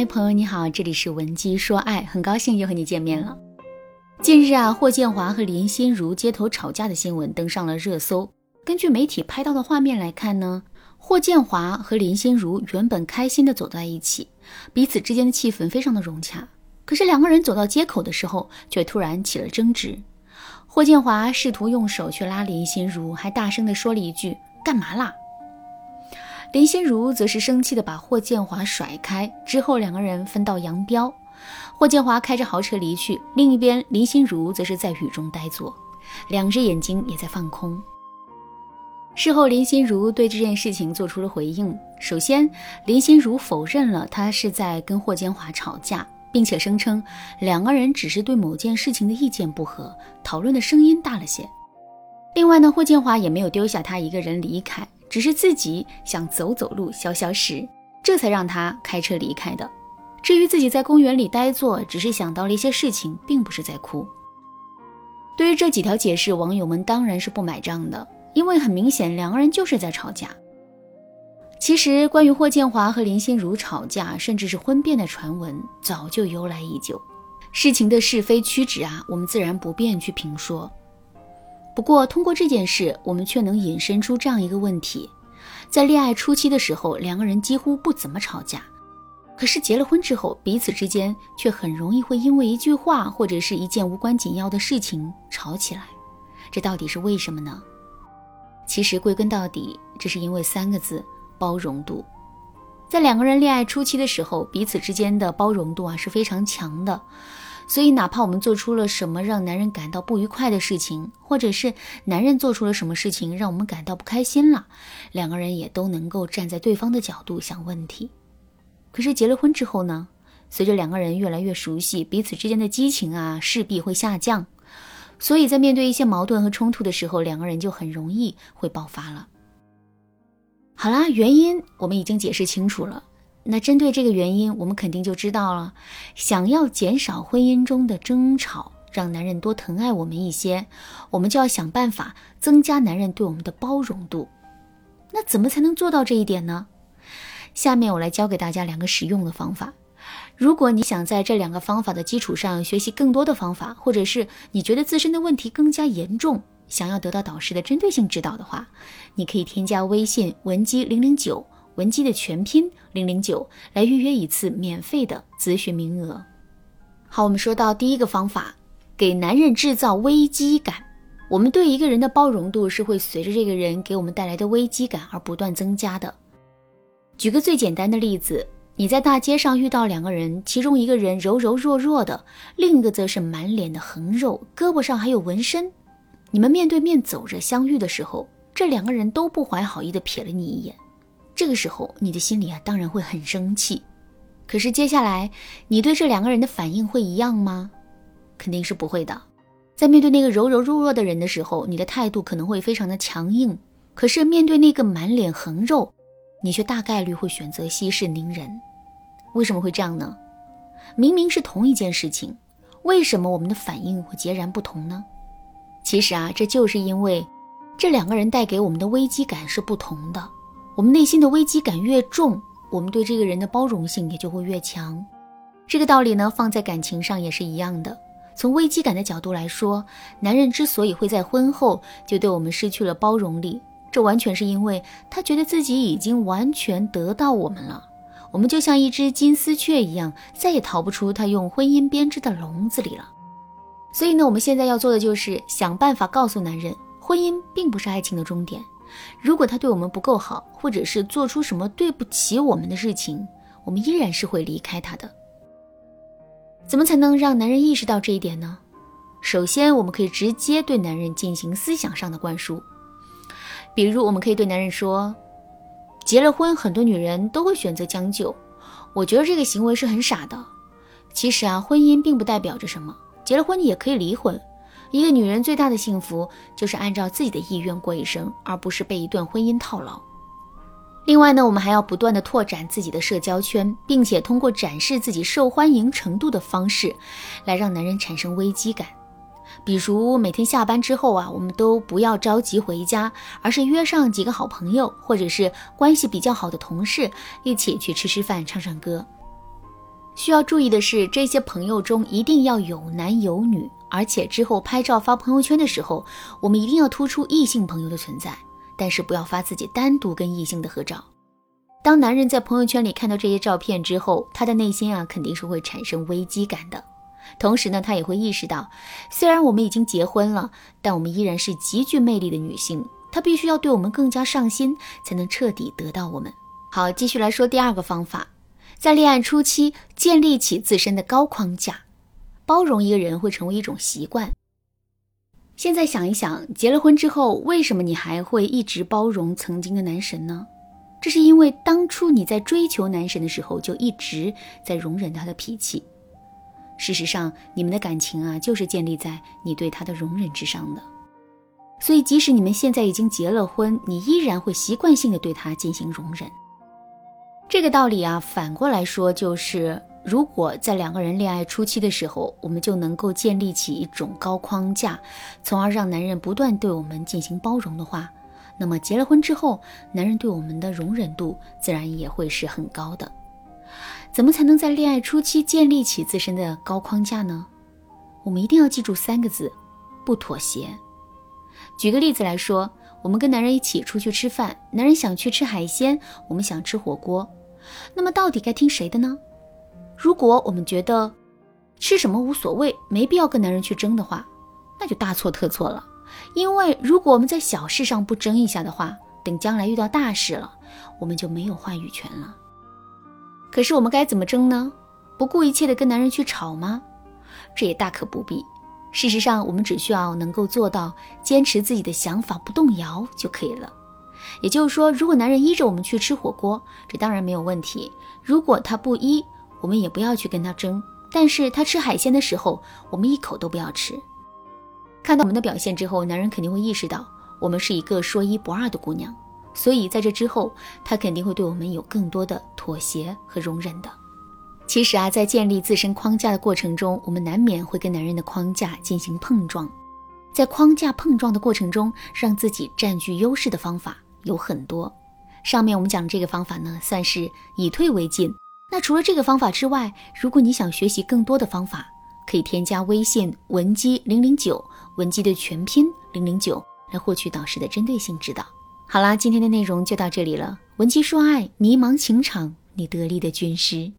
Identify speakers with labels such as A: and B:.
A: 嗨，朋友你好，这里是文姬说爱，很高兴又和你见面了。近日啊，霍建华和林心如街头吵架的新闻登上了热搜。根据媒体拍到的画面来看呢，霍建华和林心如原本开心的走在一起，彼此之间的气氛非常的融洽。可是两个人走到街口的时候，却突然起了争执。霍建华试图用手去拉林心如，还大声的说了一句：“干嘛啦？”林心如则是生气的把霍建华甩开，之后两个人分道扬镳。霍建华开着豪车离去，另一边林心如则是在雨中呆坐，两只眼睛也在放空。事后，林心如对这件事情做出了回应。首先，林心如否认了她是在跟霍建华吵架，并且声称两个人只是对某件事情的意见不合，讨论的声音大了些。另外呢，霍建华也没有丢下她一个人离开。只是自己想走走路消消食，这才让他开车离开的。至于自己在公园里呆坐，只是想到了一些事情，并不是在哭。对于这几条解释，网友们当然是不买账的，因为很明显两个人就是在吵架。其实，关于霍建华和林心如吵架，甚至是婚变的传闻，早就由来已久。事情的是非曲直啊，我们自然不便去评说。不过，通过这件事，我们却能引申出这样一个问题：在恋爱初期的时候，两个人几乎不怎么吵架；可是结了婚之后，彼此之间却很容易会因为一句话或者是一件无关紧要的事情吵起来。这到底是为什么呢？其实归根到底，这是因为三个字：包容度。在两个人恋爱初期的时候，彼此之间的包容度啊是非常强的。所以，哪怕我们做出了什么让男人感到不愉快的事情，或者是男人做出了什么事情让我们感到不开心了，两个人也都能够站在对方的角度想问题。可是结了婚之后呢？随着两个人越来越熟悉，彼此之间的激情啊势必会下降。所以在面对一些矛盾和冲突的时候，两个人就很容易会爆发了。好啦，原因我们已经解释清楚了。那针对这个原因，我们肯定就知道了。想要减少婚姻中的争吵，让男人多疼爱我们一些，我们就要想办法增加男人对我们的包容度。那怎么才能做到这一点呢？下面我来教给大家两个实用的方法。如果你想在这两个方法的基础上学习更多的方法，或者是你觉得自身的问题更加严重，想要得到导师的针对性指导的话，你可以添加微信文姬零零九。文姬的全拼零零九来预约一次免费的咨询名额。好，我们说到第一个方法，给男人制造危机感。我们对一个人的包容度是会随着这个人给我们带来的危机感而不断增加的。举个最简单的例子，你在大街上遇到两个人，其中一个人柔柔弱弱的，另一个则是满脸的横肉，胳膊上还有纹身。你们面对面走着相遇的时候，这两个人都不怀好意的瞥了你一眼。这个时候，你的心里啊，当然会很生气。可是接下来，你对这两个人的反应会一样吗？肯定是不会的。在面对那个柔柔弱弱的人的时候，你的态度可能会非常的强硬。可是面对那个满脸横肉，你却大概率会选择息事宁人。为什么会这样呢？明明是同一件事情，为什么我们的反应会截然不同呢？其实啊，这就是因为这两个人带给我们的危机感是不同的。我们内心的危机感越重，我们对这个人的包容性也就会越强。这个道理呢，放在感情上也是一样的。从危机感的角度来说，男人之所以会在婚后就对我们失去了包容力，这完全是因为他觉得自己已经完全得到我们了。我们就像一只金丝雀一样，再也逃不出他用婚姻编织的笼子里了。所以呢，我们现在要做的就是想办法告诉男人，婚姻并不是爱情的终点。如果他对我们不够好，或者是做出什么对不起我们的事情，我们依然是会离开他的。怎么才能让男人意识到这一点呢？首先，我们可以直接对男人进行思想上的灌输，比如我们可以对男人说：“结了婚，很多女人都会选择将就，我觉得这个行为是很傻的。其实啊，婚姻并不代表着什么，结了婚也可以离婚。”一个女人最大的幸福就是按照自己的意愿过一生，而不是被一段婚姻套牢。另外呢，我们还要不断的拓展自己的社交圈，并且通过展示自己受欢迎程度的方式，来让男人产生危机感。比如每天下班之后啊，我们都不要着急回家，而是约上几个好朋友，或者是关系比较好的同事，一起去吃吃饭、唱唱歌。需要注意的是，这些朋友中一定要有男有女，而且之后拍照发朋友圈的时候，我们一定要突出异性朋友的存在，但是不要发自己单独跟异性的合照。当男人在朋友圈里看到这些照片之后，他的内心啊肯定是会产生危机感的。同时呢，他也会意识到，虽然我们已经结婚了，但我们依然是极具魅力的女性，他必须要对我们更加上心，才能彻底得到我们。好，继续来说第二个方法。在恋爱初期，建立起自身的高框架，包容一个人会成为一种习惯。现在想一想，结了婚之后，为什么你还会一直包容曾经的男神呢？这是因为当初你在追求男神的时候，就一直在容忍他的脾气。事实上，你们的感情啊，就是建立在你对他的容忍之上的。所以，即使你们现在已经结了婚，你依然会习惯性的对他进行容忍。这个道理啊，反过来说就是，如果在两个人恋爱初期的时候，我们就能够建立起一种高框架，从而让男人不断对我们进行包容的话，那么结了婚之后，男人对我们的容忍度自然也会是很高的。怎么才能在恋爱初期建立起自身的高框架呢？我们一定要记住三个字：不妥协。举个例子来说，我们跟男人一起出去吃饭，男人想去吃海鲜，我们想吃火锅。那么到底该听谁的呢？如果我们觉得吃什么无所谓，没必要跟男人去争的话，那就大错特错了。因为如果我们在小事上不争一下的话，等将来遇到大事了，我们就没有话语权了。可是我们该怎么争呢？不顾一切的跟男人去吵吗？这也大可不必。事实上，我们只需要能够做到坚持自己的想法不动摇就可以了。也就是说，如果男人依着我们去吃火锅，这当然没有问题。如果他不依，我们也不要去跟他争。但是他吃海鲜的时候，我们一口都不要吃。看到我们的表现之后，男人肯定会意识到我们是一个说一不二的姑娘，所以在这之后，他肯定会对我们有更多的妥协和容忍的。其实啊，在建立自身框架的过程中，我们难免会跟男人的框架进行碰撞。在框架碰撞的过程中，让自己占据优势的方法。有很多，上面我们讲的这个方法呢，算是以退为进。那除了这个方法之外，如果你想学习更多的方法，可以添加微信文姬零零九，文姬的全拼零零九，来获取导师的针对性指导。好啦，今天的内容就到这里了。文姬说爱，迷茫情场，你得力的军师。